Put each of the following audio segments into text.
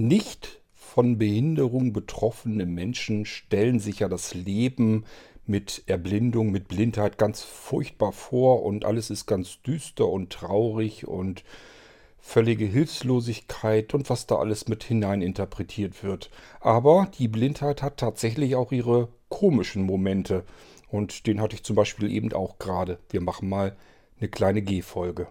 nicht von Behinderung betroffene Menschen stellen sich ja das Leben mit Erblindung, mit Blindheit ganz furchtbar vor und alles ist ganz düster und traurig und völlige Hilflosigkeit und was da alles mit hineininterpretiert wird. Aber die Blindheit hat tatsächlich auch ihre komischen Momente und den hatte ich zum Beispiel eben auch gerade. Wir machen mal eine kleine G-Folge.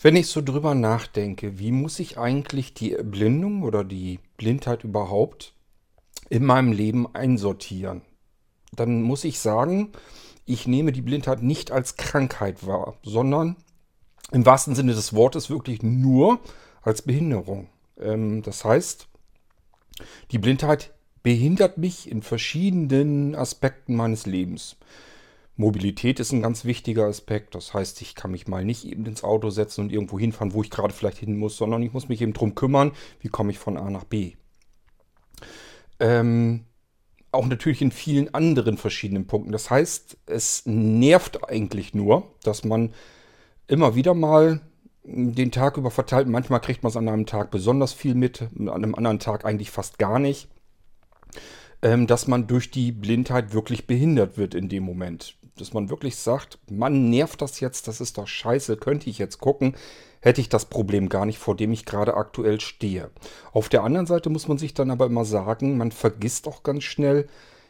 Wenn ich so drüber nachdenke, wie muss ich eigentlich die Erblindung oder die Blindheit überhaupt in meinem Leben einsortieren, dann muss ich sagen, ich nehme die Blindheit nicht als Krankheit wahr, sondern im wahrsten Sinne des Wortes wirklich nur als Behinderung. Ähm, das heißt, die Blindheit behindert mich in verschiedenen Aspekten meines Lebens. Mobilität ist ein ganz wichtiger Aspekt. Das heißt, ich kann mich mal nicht eben ins Auto setzen und irgendwo hinfahren, wo ich gerade vielleicht hin muss, sondern ich muss mich eben darum kümmern, wie komme ich von A nach B. Ähm, auch natürlich in vielen anderen verschiedenen Punkten. Das heißt, es nervt eigentlich nur, dass man immer wieder mal den Tag über verteilt. Manchmal kriegt man es an einem Tag besonders viel mit, an einem anderen Tag eigentlich fast gar nicht. Ähm, dass man durch die Blindheit wirklich behindert wird in dem Moment dass man wirklich sagt, Mann, nervt das jetzt, das ist doch scheiße, könnte ich jetzt gucken, hätte ich das Problem gar nicht, vor dem ich gerade aktuell stehe. Auf der anderen Seite muss man sich dann aber immer sagen, man vergisst auch ganz schnell,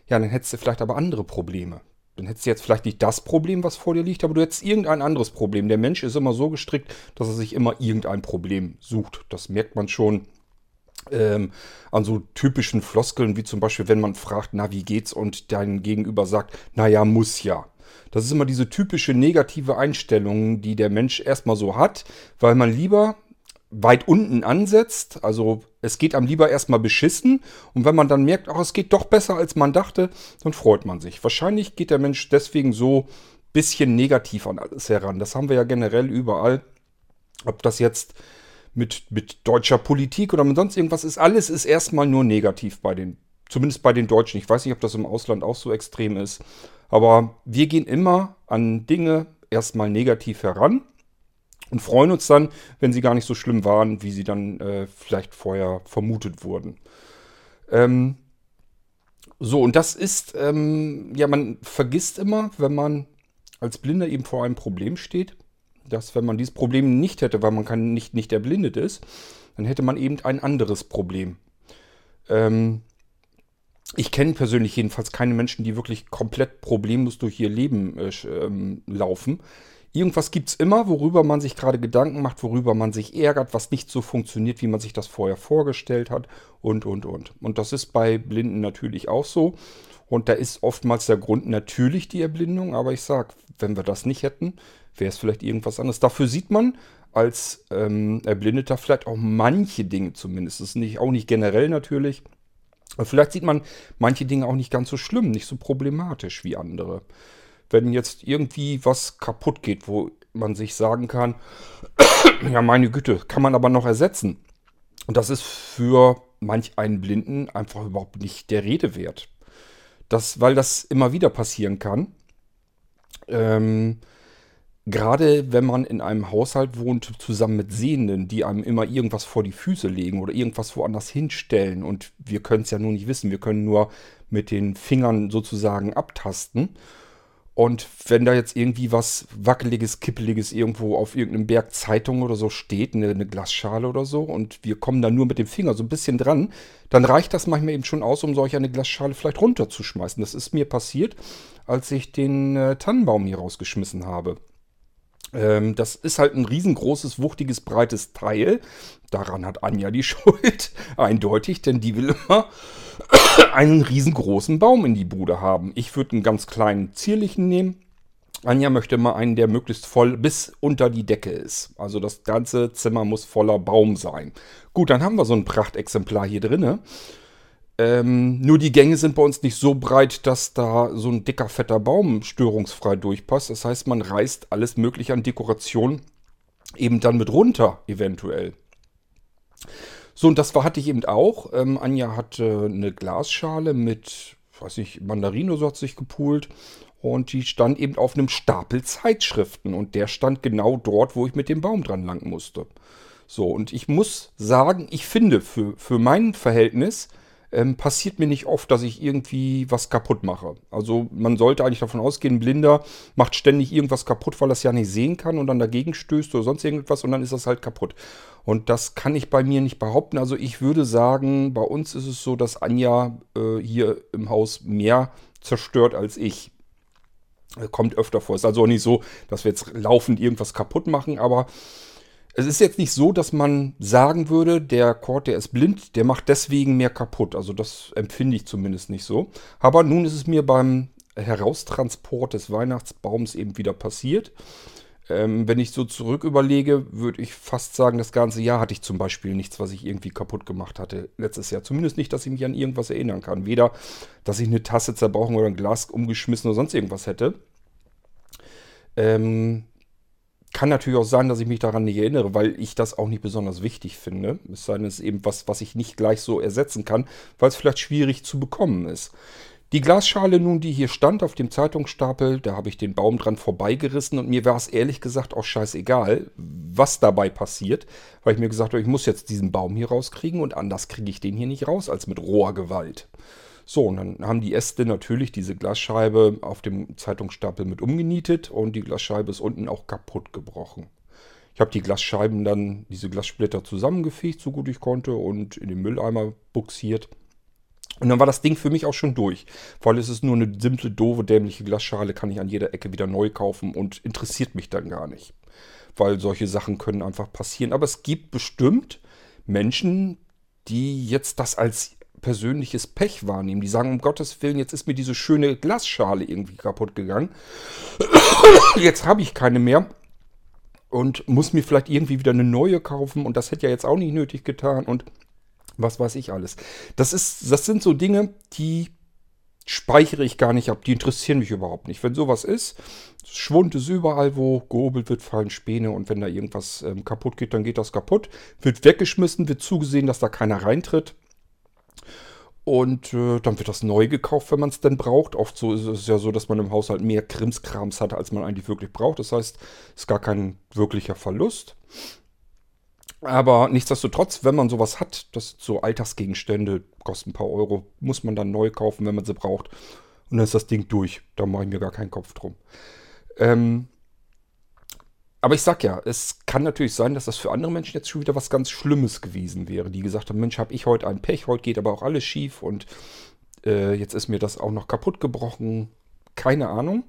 ja, dann hättest du vielleicht aber andere Probleme. Dann hättest du jetzt vielleicht nicht das Problem, was vor dir liegt, aber du hättest irgendein anderes Problem. Der Mensch ist immer so gestrickt, dass er sich immer irgendein Problem sucht. Das merkt man schon ähm, an so typischen Floskeln, wie zum Beispiel, wenn man fragt, na, wie geht's? Und dein Gegenüber sagt, naja, muss ja. Das ist immer diese typische negative Einstellung, die der Mensch erstmal so hat, weil man lieber weit unten ansetzt. Also es geht einem lieber erstmal beschissen. Und wenn man dann merkt, ach, es geht doch besser, als man dachte, dann freut man sich. Wahrscheinlich geht der Mensch deswegen so ein bisschen negativ an alles heran. Das haben wir ja generell überall. Ob das jetzt mit, mit deutscher Politik oder mit sonst irgendwas ist, alles ist erstmal nur negativ bei den, zumindest bei den Deutschen. Ich weiß nicht, ob das im Ausland auch so extrem ist. Aber wir gehen immer an Dinge erstmal negativ heran und freuen uns dann, wenn sie gar nicht so schlimm waren, wie sie dann äh, vielleicht vorher vermutet wurden. Ähm, so, und das ist, ähm, ja, man vergisst immer, wenn man als Blinder eben vor einem Problem steht, dass wenn man dieses Problem nicht hätte, weil man kann nicht, nicht erblindet ist, dann hätte man eben ein anderes Problem. Ähm, ich kenne persönlich jedenfalls keine Menschen, die wirklich komplett problemlos durch ihr Leben äh, ähm, laufen. Irgendwas gibt es immer, worüber man sich gerade Gedanken macht, worüber man sich ärgert, was nicht so funktioniert, wie man sich das vorher vorgestellt hat und, und, und. Und das ist bei Blinden natürlich auch so. Und da ist oftmals der Grund natürlich die Erblindung, aber ich sage, wenn wir das nicht hätten, wäre es vielleicht irgendwas anderes. Dafür sieht man als ähm, Erblindeter vielleicht auch manche Dinge zumindest. Das ist nicht, auch nicht generell natürlich. Vielleicht sieht man manche Dinge auch nicht ganz so schlimm, nicht so problematisch wie andere. Wenn jetzt irgendwie was kaputt geht, wo man sich sagen kann, ja meine Güte, kann man aber noch ersetzen. Und das ist für manch einen Blinden einfach überhaupt nicht der Rede wert. Das, weil das immer wieder passieren kann. Ähm, Gerade wenn man in einem Haushalt wohnt, zusammen mit Sehenden, die einem immer irgendwas vor die Füße legen oder irgendwas woanders hinstellen. Und wir können es ja nur nicht wissen. Wir können nur mit den Fingern sozusagen abtasten. Und wenn da jetzt irgendwie was Wackeliges, Kippeliges irgendwo auf irgendeinem Berg Zeitung oder so steht, eine, eine, Glasschale oder so, und wir kommen da nur mit dem Finger so ein bisschen dran, dann reicht das manchmal eben schon aus, um solch eine Glasschale vielleicht runterzuschmeißen. Das ist mir passiert, als ich den äh, Tannenbaum hier rausgeschmissen habe. Ähm, das ist halt ein riesengroßes, wuchtiges, breites Teil. Daran hat Anja die Schuld, eindeutig, denn die will immer einen riesengroßen Baum in die Bude haben. Ich würde einen ganz kleinen, zierlichen nehmen. Anja möchte mal einen, der möglichst voll bis unter die Decke ist. Also das ganze Zimmer muss voller Baum sein. Gut, dann haben wir so ein Prachtexemplar hier drinne. Ähm, nur die Gänge sind bei uns nicht so breit, dass da so ein dicker, fetter Baum störungsfrei durchpasst. Das heißt, man reißt alles Mögliche an Dekoration eben dann mit runter, eventuell. So, und das war, hatte ich eben auch. Ähm, Anja hatte eine Glasschale mit, weiß ich, Mandarino, so hat sich gepoolt. Und die stand eben auf einem Stapel Zeitschriften. Und der stand genau dort, wo ich mit dem Baum dran lang musste. So, und ich muss sagen, ich finde, für, für mein Verhältnis ähm, passiert mir nicht oft, dass ich irgendwie was kaputt mache. Also man sollte eigentlich davon ausgehen, ein Blinder macht ständig irgendwas kaputt, weil er es ja nicht sehen kann und dann dagegen stößt oder sonst irgendwas und dann ist das halt kaputt. Und das kann ich bei mir nicht behaupten. Also ich würde sagen, bei uns ist es so, dass Anja äh, hier im Haus mehr zerstört als ich. Kommt öfter vor. Ist also auch nicht so, dass wir jetzt laufend irgendwas kaputt machen, aber es ist jetzt nicht so, dass man sagen würde, der Cord, der ist blind, der macht deswegen mehr kaputt. Also das empfinde ich zumindest nicht so. Aber nun ist es mir beim Heraustransport des Weihnachtsbaums eben wieder passiert. Ähm, wenn ich so zurück überlege, würde ich fast sagen, das ganze Jahr hatte ich zum Beispiel nichts, was ich irgendwie kaputt gemacht hatte. Letztes Jahr. Zumindest nicht, dass ich mich an irgendwas erinnern kann. Weder, dass ich eine Tasse zerbrochen oder ein Glas umgeschmissen oder sonst irgendwas hätte. Ähm, kann natürlich auch sein, dass ich mich daran nicht erinnere, weil ich das auch nicht besonders wichtig finde. Es sei denn, es ist eben was, was ich nicht gleich so ersetzen kann, weil es vielleicht schwierig zu bekommen ist. Die Glasschale nun, die hier stand auf dem Zeitungsstapel, da habe ich den Baum dran vorbeigerissen und mir war es ehrlich gesagt auch scheißegal, was dabei passiert, weil ich mir gesagt habe, ich muss jetzt diesen Baum hier rauskriegen und anders kriege ich den hier nicht raus als mit roher Gewalt. So, und dann haben die Äste natürlich diese Glasscheibe auf dem Zeitungsstapel mit umgenietet und die Glasscheibe ist unten auch kaputt gebrochen. Ich habe die Glasscheiben dann, diese Glassplitter zusammengefegt, so gut ich konnte, und in den Mülleimer buxiert. Und dann war das Ding für mich auch schon durch. Weil es ist nur eine simple, doofe, dämliche Glasschale, kann ich an jeder Ecke wieder neu kaufen und interessiert mich dann gar nicht. Weil solche Sachen können einfach passieren. Aber es gibt bestimmt Menschen, die jetzt das als persönliches Pech wahrnehmen. Die sagen, um Gottes Willen, jetzt ist mir diese schöne Glasschale irgendwie kaputt gegangen. Jetzt habe ich keine mehr und muss mir vielleicht irgendwie wieder eine neue kaufen und das hätte ja jetzt auch nicht nötig getan und was weiß ich alles. Das ist, das sind so Dinge, die speichere ich gar nicht ab, die interessieren mich überhaupt nicht. Wenn sowas ist, Schwund ist überall, wo gehobelt wird, fallen Späne und wenn da irgendwas ähm, kaputt geht, dann geht das kaputt, wird weggeschmissen, wird zugesehen, dass da keiner reintritt. Und äh, dann wird das neu gekauft, wenn man es denn braucht. Oft so ist es ja so, dass man im Haushalt mehr Krimskrams hat, als man eigentlich wirklich braucht. Das heißt, es ist gar kein wirklicher Verlust. Aber nichtsdestotrotz, wenn man sowas hat, das sind so Alltagsgegenstände, kosten ein paar Euro, muss man dann neu kaufen, wenn man sie braucht. Und dann ist das Ding durch. Da mache ich mir gar keinen Kopf drum. Ähm, aber ich sag ja, es kann natürlich sein, dass das für andere Menschen jetzt schon wieder was ganz Schlimmes gewesen wäre, die gesagt haben, Mensch, habe ich heute ein Pech, heute geht aber auch alles schief und äh, jetzt ist mir das auch noch kaputt gebrochen. Keine Ahnung.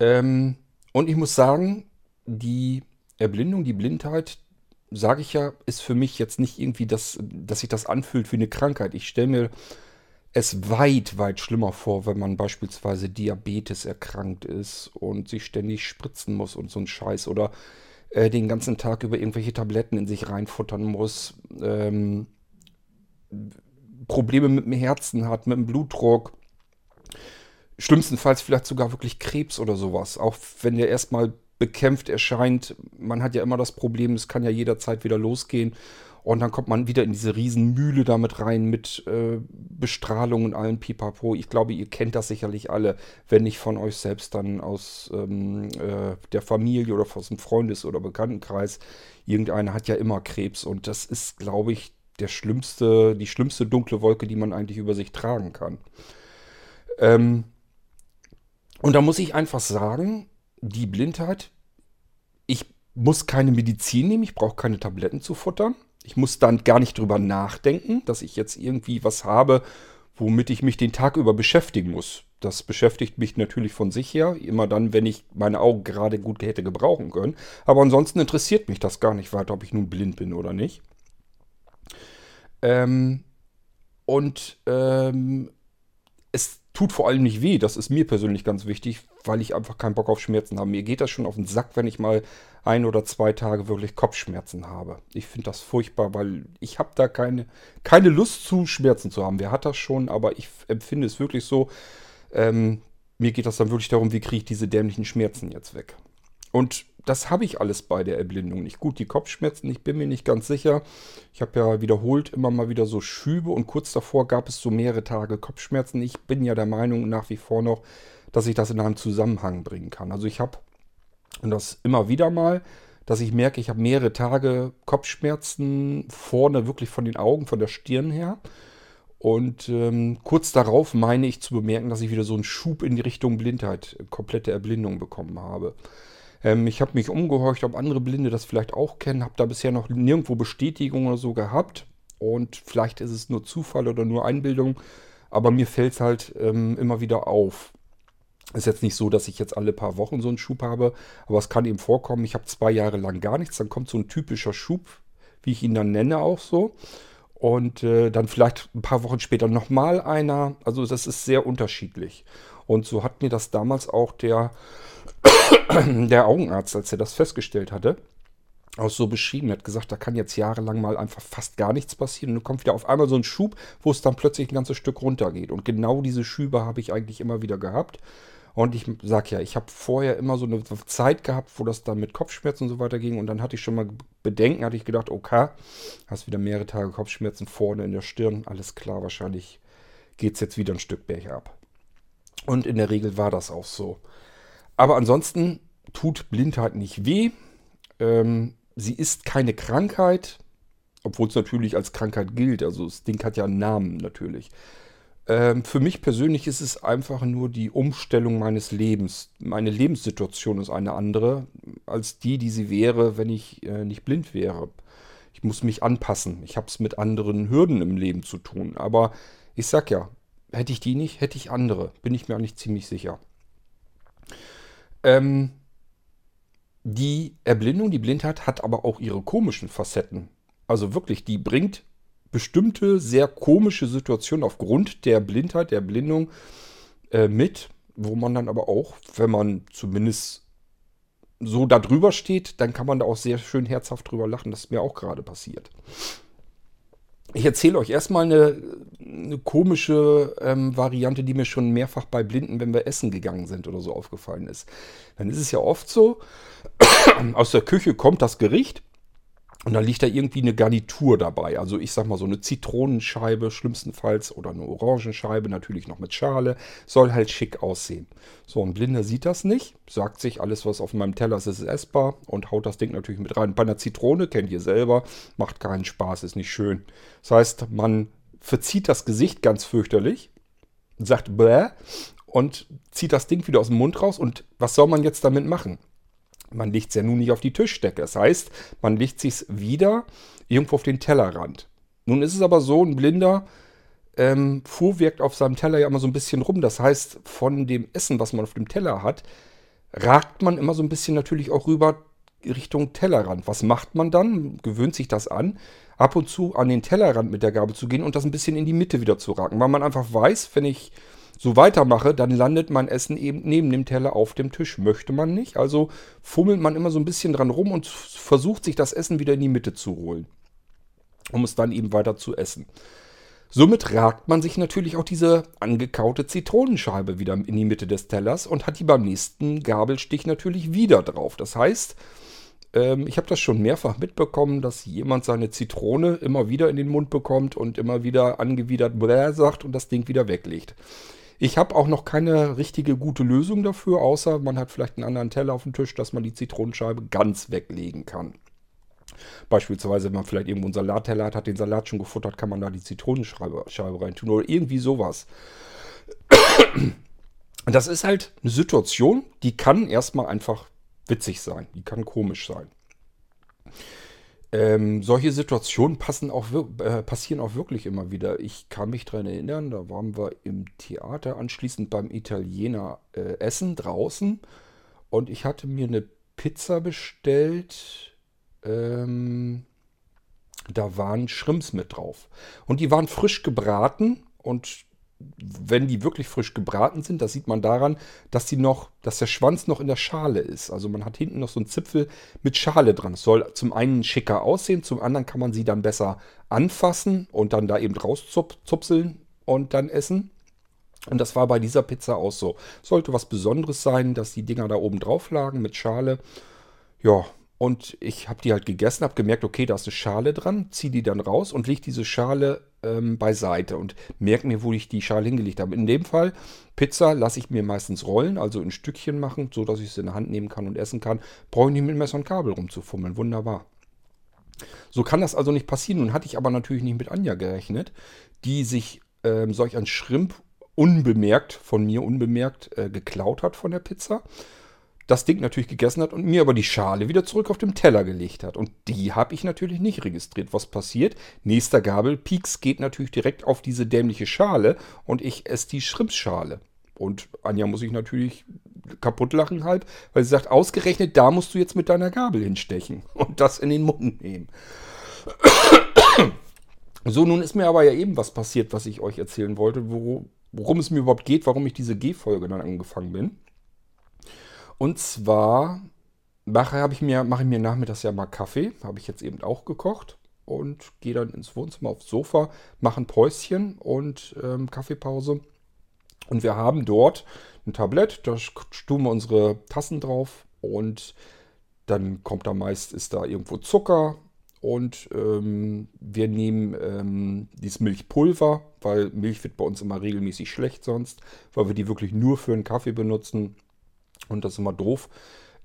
Ähm, und ich muss sagen, die Erblindung, die Blindheit, sage ich ja, ist für mich jetzt nicht irgendwie das, dass sich das anfühlt wie eine Krankheit. Ich stelle mir es weit, weit schlimmer vor, wenn man beispielsweise Diabetes erkrankt ist und sich ständig spritzen muss und so ein Scheiß oder äh, den ganzen Tag über irgendwelche Tabletten in sich reinfuttern muss, ähm, Probleme mit dem Herzen hat, mit dem Blutdruck, schlimmstenfalls vielleicht sogar wirklich Krebs oder sowas, auch wenn der erstmal bekämpft erscheint. Man hat ja immer das Problem, es kann ja jederzeit wieder losgehen. Und dann kommt man wieder in diese Riesenmühle damit rein mit äh, Bestrahlung und allem Pipapo. Ich glaube, ihr kennt das sicherlich alle, wenn nicht von euch selbst, dann aus ähm, äh, der Familie oder aus dem Freundes- oder Bekanntenkreis. Irgendeiner hat ja immer Krebs und das ist, glaube ich, der schlimmste, die schlimmste dunkle Wolke, die man eigentlich über sich tragen kann. Ähm, und da muss ich einfach sagen, die Blindheit, ich muss keine Medizin nehmen, ich brauche keine Tabletten zu futtern. Ich muss dann gar nicht drüber nachdenken, dass ich jetzt irgendwie was habe, womit ich mich den Tag über beschäftigen muss. Das beschäftigt mich natürlich von sich her, immer dann, wenn ich meine Augen gerade gut hätte gebrauchen können. Aber ansonsten interessiert mich das gar nicht weiter, ob ich nun blind bin oder nicht. Ähm, und ähm, es tut vor allem nicht weh. Das ist mir persönlich ganz wichtig, weil ich einfach keinen Bock auf Schmerzen habe. Mir geht das schon auf den Sack, wenn ich mal ein oder zwei Tage wirklich Kopfschmerzen habe. Ich finde das furchtbar, weil ich habe da keine, keine Lust zu, Schmerzen zu haben. Wer hat das schon, aber ich empfinde es wirklich so. Ähm, mir geht das dann wirklich darum, wie kriege ich diese dämlichen Schmerzen jetzt weg. Und das habe ich alles bei der Erblindung nicht. Gut, die Kopfschmerzen, ich bin mir nicht ganz sicher. Ich habe ja wiederholt immer mal wieder so Schübe und kurz davor gab es so mehrere Tage Kopfschmerzen. Ich bin ja der Meinung nach wie vor noch, dass ich das in einem Zusammenhang bringen kann. Also ich habe, und das immer wieder mal, dass ich merke, ich habe mehrere Tage Kopfschmerzen vorne, wirklich von den Augen, von der Stirn her. Und ähm, kurz darauf meine ich zu bemerken, dass ich wieder so einen Schub in die Richtung Blindheit, komplette Erblindung bekommen habe. Ähm, ich habe mich umgehorcht, ob andere Blinde das vielleicht auch kennen, habe da bisher noch nirgendwo Bestätigung oder so gehabt. Und vielleicht ist es nur Zufall oder nur Einbildung, aber mir fällt es halt ähm, immer wieder auf. Ist jetzt nicht so, dass ich jetzt alle paar Wochen so einen Schub habe, aber es kann eben vorkommen, ich habe zwei Jahre lang gar nichts, dann kommt so ein typischer Schub, wie ich ihn dann nenne, auch so. Und äh, dann vielleicht ein paar Wochen später nochmal einer. Also das ist sehr unterschiedlich. Und so hat mir das damals auch der, der Augenarzt, als er das festgestellt hatte, auch so beschrieben. Er hat gesagt, da kann jetzt jahrelang mal einfach fast gar nichts passieren. Und dann kommt wieder auf einmal so ein Schub, wo es dann plötzlich ein ganzes Stück runtergeht. Und genau diese Schübe habe ich eigentlich immer wieder gehabt. Und ich sag ja, ich habe vorher immer so eine Zeit gehabt, wo das dann mit Kopfschmerzen und so weiter ging. Und dann hatte ich schon mal Bedenken, hatte ich gedacht, okay, hast wieder mehrere Tage Kopfschmerzen vorne in der Stirn. Alles klar, wahrscheinlich geht es jetzt wieder ein Stück bergab. Und in der Regel war das auch so. Aber ansonsten tut Blindheit nicht weh. Ähm, sie ist keine Krankheit, obwohl es natürlich als Krankheit gilt. Also das Ding hat ja einen Namen natürlich. Ähm, für mich persönlich ist es einfach nur die Umstellung meines Lebens. Meine Lebenssituation ist eine andere als die, die sie wäre, wenn ich äh, nicht blind wäre. Ich muss mich anpassen. Ich habe es mit anderen Hürden im Leben zu tun. Aber ich sag ja, hätte ich die nicht, hätte ich andere. Bin ich mir eigentlich ziemlich sicher. Ähm, die Erblindung, die Blindheit hat aber auch ihre komischen Facetten. Also wirklich, die bringt bestimmte sehr komische Situationen aufgrund der Blindheit, der Blindung äh, mit, wo man dann aber auch, wenn man zumindest so da drüber steht, dann kann man da auch sehr schön herzhaft drüber lachen. Das ist mir auch gerade passiert. Ich erzähle euch erstmal eine, eine komische ähm, Variante, die mir schon mehrfach bei Blinden, wenn wir essen gegangen sind oder so aufgefallen ist. Dann ist es ja oft so, aus der Küche kommt das Gericht und dann liegt da irgendwie eine Garnitur dabei. Also ich sag mal so eine Zitronenscheibe schlimmstenfalls oder eine Orangenscheibe, natürlich noch mit Schale. Soll halt schick aussehen. So, ein Blinder sieht das nicht. Sagt sich, alles was auf meinem Teller ist, ist essbar und haut das Ding natürlich mit rein. Bei einer Zitrone, kennt ihr selber, macht keinen Spaß, ist nicht schön. Das heißt, man verzieht das Gesicht ganz fürchterlich, sagt bäh und zieht das Ding wieder aus dem Mund raus. Und was soll man jetzt damit machen? Man legt es ja nun nicht auf die Tischdecke. Das heißt, man legt es wieder irgendwo auf den Tellerrand. Nun ist es aber so, ein Blinder ähm, fuhrwirkt auf seinem Teller ja immer so ein bisschen rum. Das heißt, von dem Essen, was man auf dem Teller hat, ragt man immer so ein bisschen natürlich auch rüber Richtung Tellerrand. Was macht man dann? Gewöhnt sich das an, ab und zu an den Tellerrand mit der Gabel zu gehen und das ein bisschen in die Mitte wieder zu raken. Weil man einfach weiß, wenn ich so weitermache, dann landet mein Essen eben neben dem Teller auf dem Tisch. Möchte man nicht. Also fummelt man immer so ein bisschen dran rum und versucht sich das Essen wieder in die Mitte zu holen. Um es dann eben weiter zu essen. Somit ragt man sich natürlich auch diese angekaute Zitronenscheibe wieder in die Mitte des Tellers und hat die beim nächsten Gabelstich natürlich wieder drauf. Das heißt, ähm, ich habe das schon mehrfach mitbekommen, dass jemand seine Zitrone immer wieder in den Mund bekommt und immer wieder angewidert sagt und das Ding wieder weglegt. Ich habe auch noch keine richtige gute Lösung dafür, außer man hat vielleicht einen anderen Teller auf dem Tisch, dass man die Zitronenscheibe ganz weglegen kann. Beispielsweise, wenn man vielleicht irgendwo einen Salatteller hat, hat den Salat schon gefuttert, kann man da die Zitronenscheibe reintun oder irgendwie sowas. Das ist halt eine Situation, die kann erstmal einfach witzig sein, die kann komisch sein. Ähm, solche Situationen passen auch, äh, passieren auch wirklich immer wieder. Ich kann mich daran erinnern, da waren wir im Theater anschließend beim Italiener äh, essen draußen und ich hatte mir eine Pizza bestellt. Ähm, da waren Schrimps mit drauf. Und die waren frisch gebraten und wenn die wirklich frisch gebraten sind, das sieht man daran, dass die noch, dass der Schwanz noch in der Schale ist. Also man hat hinten noch so einen Zipfel mit Schale dran. Es soll zum einen schicker aussehen, zum anderen kann man sie dann besser anfassen und dann da eben rauszupseln und dann essen. Und das war bei dieser Pizza auch so. Sollte was Besonderes sein, dass die Dinger da oben drauf lagen mit Schale. Ja, und ich habe die halt gegessen, habe gemerkt, okay, da ist eine Schale dran, ziehe die dann raus und lege diese Schale ähm, beiseite und merke mir, wo ich die Schale hingelegt habe. In dem Fall, Pizza lasse ich mir meistens rollen, also in Stückchen machen, so dass ich es in der Hand nehmen kann und essen kann. Brauche ich nicht mit Messer und Kabel rumzufummeln. Wunderbar. So kann das also nicht passieren. Nun hatte ich aber natürlich nicht mit Anja gerechnet, die sich ähm, solch ein Schrimp unbemerkt, von mir unbemerkt, äh, geklaut hat von der Pizza das Ding natürlich gegessen hat und mir aber die Schale wieder zurück auf dem Teller gelegt hat. Und die habe ich natürlich nicht registriert. Was passiert? Nächster Gabel, Pieks geht natürlich direkt auf diese dämliche Schale und ich esse die Schrimpsschale. Und Anja muss sich natürlich kaputt lachen halb, weil sie sagt, ausgerechnet da musst du jetzt mit deiner Gabel hinstechen und das in den Mund nehmen. So, nun ist mir aber ja eben was passiert, was ich euch erzählen wollte, worum es mir überhaupt geht, warum ich diese G-Folge dann angefangen bin. Und zwar mache, ich mir, mache ich mir nachmittags ja mal Kaffee. Habe ich jetzt eben auch gekocht. Und gehe dann ins Wohnzimmer aufs Sofa, mache ein Päuschen und ähm, Kaffeepause. Und wir haben dort ein Tablett, da tun wir unsere Tassen drauf und dann kommt da meist, ist da irgendwo Zucker und ähm, wir nehmen ähm, dieses Milchpulver, weil Milch wird bei uns immer regelmäßig schlecht sonst, weil wir die wirklich nur für einen Kaffee benutzen. Und das ist immer doof,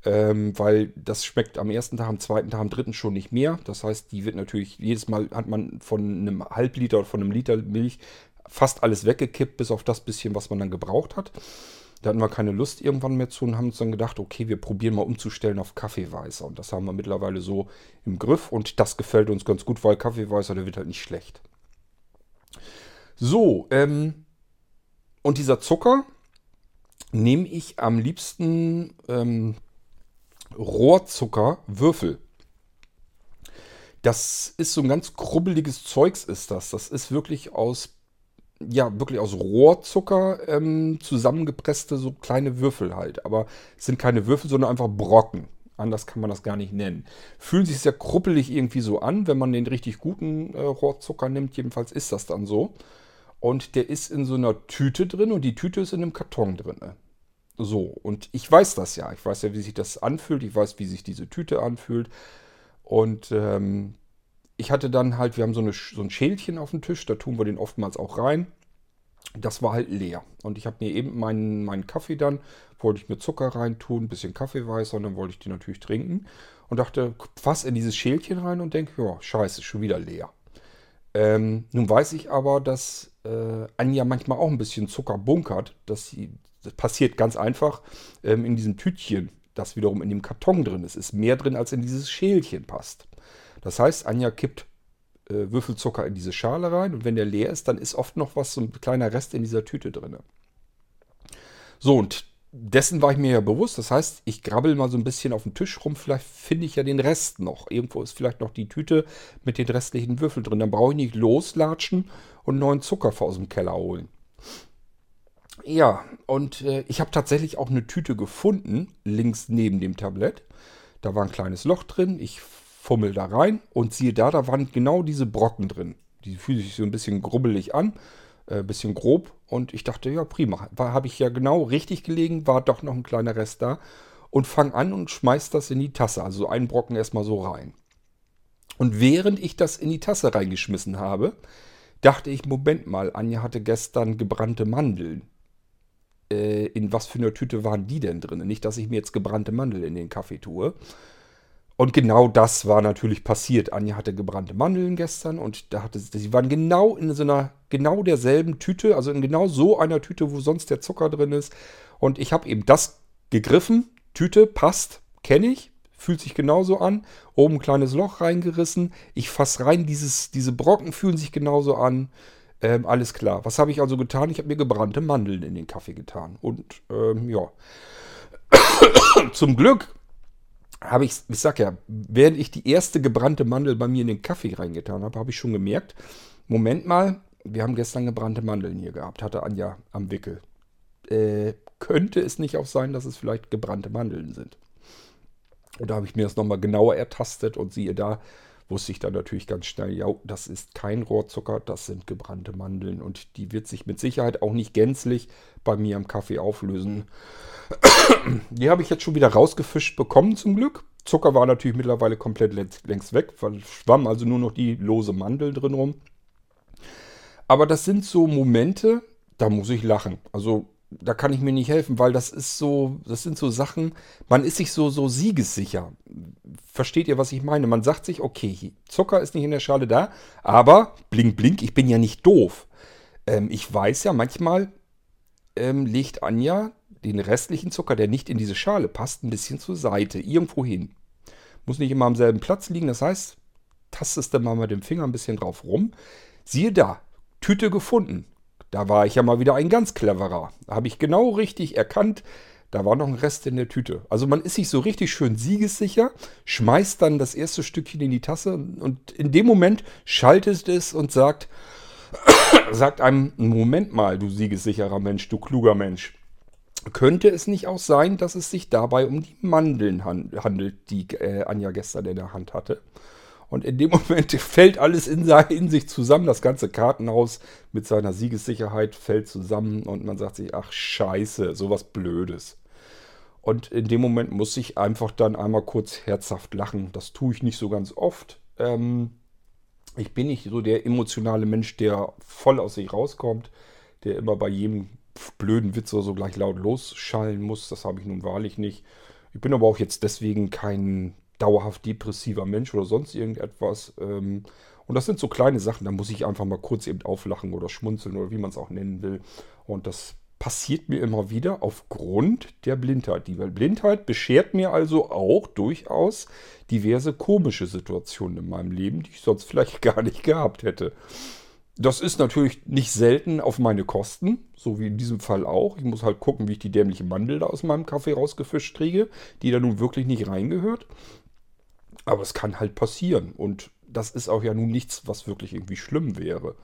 ähm, weil das schmeckt am ersten Tag, am zweiten Tag, am dritten schon nicht mehr. Das heißt, die wird natürlich, jedes Mal hat man von einem Halbliter oder von einem Liter Milch fast alles weggekippt, bis auf das bisschen, was man dann gebraucht hat. Da hatten wir keine Lust irgendwann mehr zu und haben uns dann gedacht, okay, wir probieren mal umzustellen auf Kaffeeweißer. Und das haben wir mittlerweile so im Griff und das gefällt uns ganz gut, weil Kaffeeweißer, der wird halt nicht schlecht. So, ähm, und dieser Zucker, nehme ich am liebsten ähm, Rohrzuckerwürfel. Das ist so ein ganz krubbeliges Zeugs ist das. Das ist wirklich aus, ja, wirklich aus Rohrzucker ähm, zusammengepresste so kleine Würfel halt. Aber es sind keine Würfel, sondern einfach Brocken. Anders kann man das gar nicht nennen. Fühlen sich sehr kruppelig irgendwie so an, wenn man den richtig guten äh, Rohrzucker nimmt. Jedenfalls ist das dann so. Und der ist in so einer Tüte drin und die Tüte ist in einem Karton drin. So, und ich weiß das ja. Ich weiß ja, wie sich das anfühlt. Ich weiß, wie sich diese Tüte anfühlt. Und ähm, ich hatte dann halt, wir haben so, eine, so ein Schälchen auf dem Tisch, da tun wir den oftmals auch rein. Das war halt leer. Und ich habe mir eben meinen, meinen Kaffee dann, wollte ich mir Zucker reintun, ein bisschen Kaffeeweißer und dann wollte ich die natürlich trinken. Und dachte, fass in dieses Schälchen rein und denke, ja, scheiße, schon wieder leer. Ähm, nun weiß ich aber, dass äh, Anja manchmal auch ein bisschen Zucker bunkert, dass sie das passiert ganz einfach ähm, in diesem Tütchen, das wiederum in dem Karton drin ist, ist mehr drin, als in dieses Schälchen passt. Das heißt, Anja kippt äh, Würfelzucker in diese Schale rein und wenn der leer ist, dann ist oft noch was, so ein kleiner Rest in dieser Tüte drin. So, und dessen war ich mir ja bewusst. Das heißt, ich grabbel mal so ein bisschen auf den Tisch rum. Vielleicht finde ich ja den Rest noch. Irgendwo ist vielleicht noch die Tüte mit den restlichen Würfeln drin. Dann brauche ich nicht loslatschen und neuen Zucker aus dem Keller holen. Ja, und äh, ich habe tatsächlich auch eine Tüte gefunden, links neben dem Tablett. Da war ein kleines Loch drin. Ich fummel da rein und siehe da, da waren genau diese Brocken drin. Die fühlen sich so ein bisschen grubbelig an, ein äh, bisschen grob. Und ich dachte, ja, prima. Habe ich ja genau richtig gelegen, war doch noch ein kleiner Rest da. Und fang an und schmeiß das in die Tasse. Also einen Brocken erstmal so rein. Und während ich das in die Tasse reingeschmissen habe, dachte ich, Moment mal, Anja hatte gestern gebrannte Mandeln äh, in was für einer Tüte waren die denn drin? Nicht, dass ich mir jetzt gebrannte Mandeln in den Kaffee tue. Und genau das war natürlich passiert. Anja hatte gebrannte Mandeln gestern und da hatte sie waren genau in so einer genau derselben Tüte, also in genau so einer Tüte, wo sonst der Zucker drin ist. Und ich habe eben das gegriffen. Tüte passt, kenne ich, fühlt sich genauso an. Oben ein kleines Loch reingerissen. Ich fasse rein, dieses, diese Brocken fühlen sich genauso an. Ähm, alles klar. Was habe ich also getan? Ich habe mir gebrannte Mandeln in den Kaffee getan. Und ähm, ja. Zum Glück habe ich, ich sag ja, während ich die erste gebrannte Mandel bei mir in den Kaffee reingetan habe, habe ich schon gemerkt, Moment mal, wir haben gestern gebrannte Mandeln hier gehabt, hatte Anja am Wickel. Äh, könnte es nicht auch sein, dass es vielleicht gebrannte Mandeln sind? Und da habe ich mir das nochmal genauer ertastet und siehe da, wusste ich dann natürlich ganz schnell, ja, das ist kein Rohrzucker, das sind gebrannte Mandeln und die wird sich mit Sicherheit auch nicht gänzlich bei mir im Kaffee auflösen. Die habe ich jetzt schon wieder rausgefischt bekommen zum Glück. Zucker war natürlich mittlerweile komplett längst weg, schwamm also nur noch die lose Mandel drin rum. Aber das sind so Momente, da muss ich lachen. Also da kann ich mir nicht helfen, weil das ist so, das sind so Sachen, man ist sich so, so siegessicher. Versteht ihr, was ich meine? Man sagt sich, okay, Zucker ist nicht in der Schale da, aber blink, blink, ich bin ja nicht doof. Ähm, ich weiß ja, manchmal ähm, legt Anja den restlichen Zucker, der nicht in diese Schale passt, ein bisschen zur Seite, irgendwo hin. Muss nicht immer am selben Platz liegen, das heißt, tastest du mal mit dem Finger ein bisschen drauf rum. Siehe da, Tüte gefunden. Da war ich ja mal wieder ein ganz cleverer. Habe ich genau richtig erkannt, da war noch ein Rest in der Tüte. Also man ist sich so richtig schön siegessicher, schmeißt dann das erste Stückchen in die Tasse und in dem Moment schaltet es und sagt, sagt einem, Moment mal, du siegessicherer Mensch, du kluger Mensch. Könnte es nicht auch sein, dass es sich dabei um die Mandeln handelt, die äh, Anja gestern in der Hand hatte? Und in dem Moment fällt alles in, in, sich zusammen. Das ganze Kartenhaus mit seiner Siegessicherheit fällt zusammen und man sagt sich, ach scheiße, sowas Blödes. Und in dem Moment muss ich einfach dann einmal kurz herzhaft lachen. Das tue ich nicht so ganz oft. Ähm, ich bin nicht so der emotionale Mensch, der voll aus sich rauskommt, der immer bei jedem blöden Witz oder so gleich laut losschallen muss. Das habe ich nun wahrlich nicht. Ich bin aber auch jetzt deswegen kein dauerhaft depressiver Mensch oder sonst irgendetwas. Ähm, und das sind so kleine Sachen, da muss ich einfach mal kurz eben auflachen oder schmunzeln oder wie man es auch nennen will. Und das passiert mir immer wieder aufgrund der Blindheit. Die Blindheit beschert mir also auch durchaus diverse komische Situationen in meinem Leben, die ich sonst vielleicht gar nicht gehabt hätte. Das ist natürlich nicht selten auf meine Kosten, so wie in diesem Fall auch. Ich muss halt gucken, wie ich die dämliche Mandel da aus meinem Kaffee rausgefischt kriege, die da nun wirklich nicht reingehört. Aber es kann halt passieren und das ist auch ja nun nichts, was wirklich irgendwie schlimm wäre.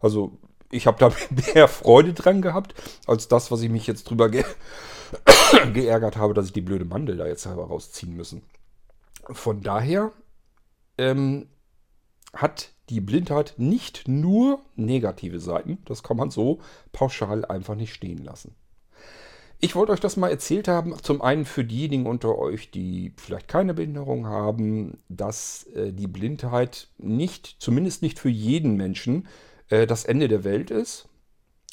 Also ich habe da mehr Freude dran gehabt, als das, was ich mich jetzt drüber ge geärgert habe, dass ich die blöde Mandel da jetzt selber rausziehen müssen. Von daher ähm, hat die Blindheit nicht nur negative Seiten. Das kann man so pauschal einfach nicht stehen lassen. Ich wollte euch das mal erzählt haben, zum einen für diejenigen unter euch, die vielleicht keine Behinderung haben, dass äh, die Blindheit nicht, zumindest nicht für jeden Menschen, äh, das Ende der Welt ist.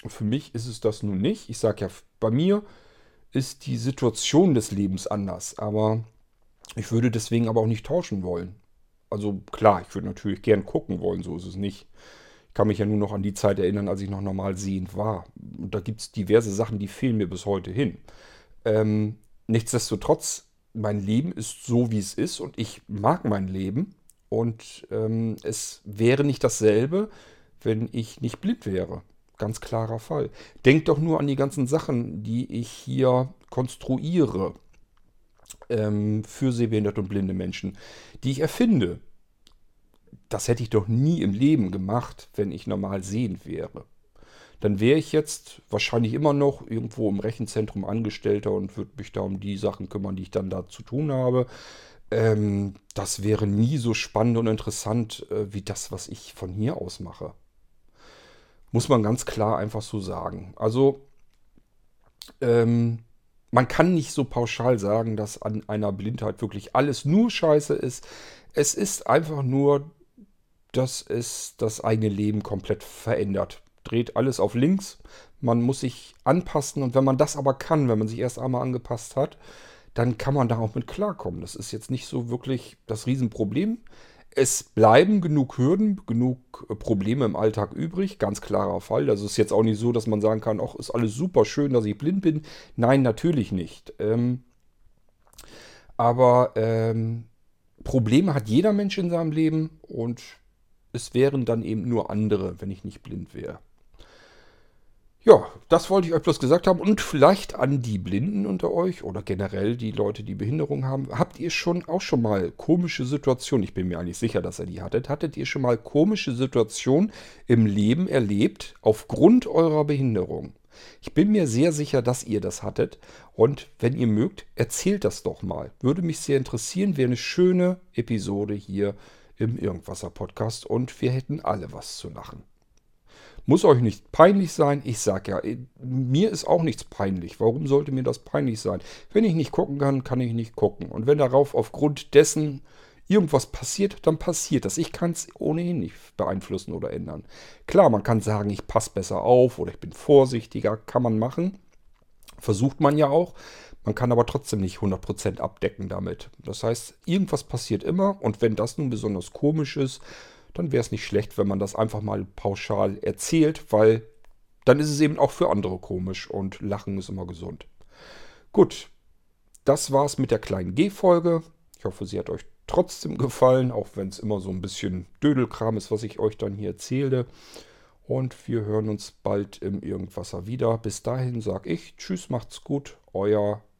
Für mich ist es das nun nicht. Ich sage ja, bei mir ist die Situation des Lebens anders, aber ich würde deswegen aber auch nicht tauschen wollen. Also klar, ich würde natürlich gern gucken wollen, so ist es nicht. Ich kann mich ja nur noch an die Zeit erinnern, als ich noch normal sehend war. Und da gibt es diverse Sachen, die fehlen mir bis heute hin. Ähm, nichtsdestotrotz, mein Leben ist so, wie es ist und ich mag mein Leben. Und ähm, es wäre nicht dasselbe, wenn ich nicht blind wäre. Ganz klarer Fall. Denkt doch nur an die ganzen Sachen, die ich hier konstruiere ähm, für sehbehinderte und blinde Menschen, die ich erfinde. Das hätte ich doch nie im Leben gemacht, wenn ich normal sehend wäre. Dann wäre ich jetzt wahrscheinlich immer noch irgendwo im Rechenzentrum Angestellter und würde mich da um die Sachen kümmern, die ich dann da zu tun habe. Ähm, das wäre nie so spannend und interessant äh, wie das, was ich von hier aus mache. Muss man ganz klar einfach so sagen. Also, ähm, man kann nicht so pauschal sagen, dass an einer Blindheit wirklich alles nur Scheiße ist. Es ist einfach nur, dass es das eigene Leben komplett verändert. Dreht alles auf links. Man muss sich anpassen und wenn man das aber kann, wenn man sich erst einmal angepasst hat, dann kann man da auch mit klarkommen. Das ist jetzt nicht so wirklich das Riesenproblem. Es bleiben genug Hürden, genug äh, Probleme im Alltag übrig, ganz klarer Fall. Das ist jetzt auch nicht so, dass man sagen kann, ach, ist alles super schön, dass ich blind bin. Nein, natürlich nicht. Ähm, aber ähm, Probleme hat jeder Mensch in seinem Leben und es wären dann eben nur andere, wenn ich nicht blind wäre. Ja, das wollte ich euch bloß gesagt haben. Und vielleicht an die Blinden unter euch oder generell die Leute, die Behinderung haben. Habt ihr schon auch schon mal komische Situationen? Ich bin mir eigentlich sicher, dass ihr die hattet. Hattet ihr schon mal komische Situationen im Leben erlebt aufgrund eurer Behinderung? Ich bin mir sehr sicher, dass ihr das hattet. Und wenn ihr mögt, erzählt das doch mal. Würde mich sehr interessieren. Wäre eine schöne Episode hier im Irgendwasser Podcast und wir hätten alle was zu lachen. Muss euch nicht peinlich sein. Ich sage ja, mir ist auch nichts peinlich. Warum sollte mir das peinlich sein? Wenn ich nicht gucken kann, kann ich nicht gucken. Und wenn darauf aufgrund dessen irgendwas passiert, dann passiert das. Ich kann es ohnehin nicht beeinflussen oder ändern. Klar, man kann sagen, ich passe besser auf oder ich bin vorsichtiger, kann man machen. Versucht man ja auch. Man kann aber trotzdem nicht 100% abdecken damit. Das heißt, irgendwas passiert immer und wenn das nun besonders komisch ist, dann wäre es nicht schlecht, wenn man das einfach mal pauschal erzählt, weil dann ist es eben auch für andere komisch und Lachen ist immer gesund. Gut, das war's mit der kleinen G-Folge. Ich hoffe, sie hat euch trotzdem gefallen, auch wenn es immer so ein bisschen Dödelkram ist, was ich euch dann hier erzähle. Und wir hören uns bald im Irgendwasser wieder. Bis dahin sage ich Tschüss, macht's gut, euer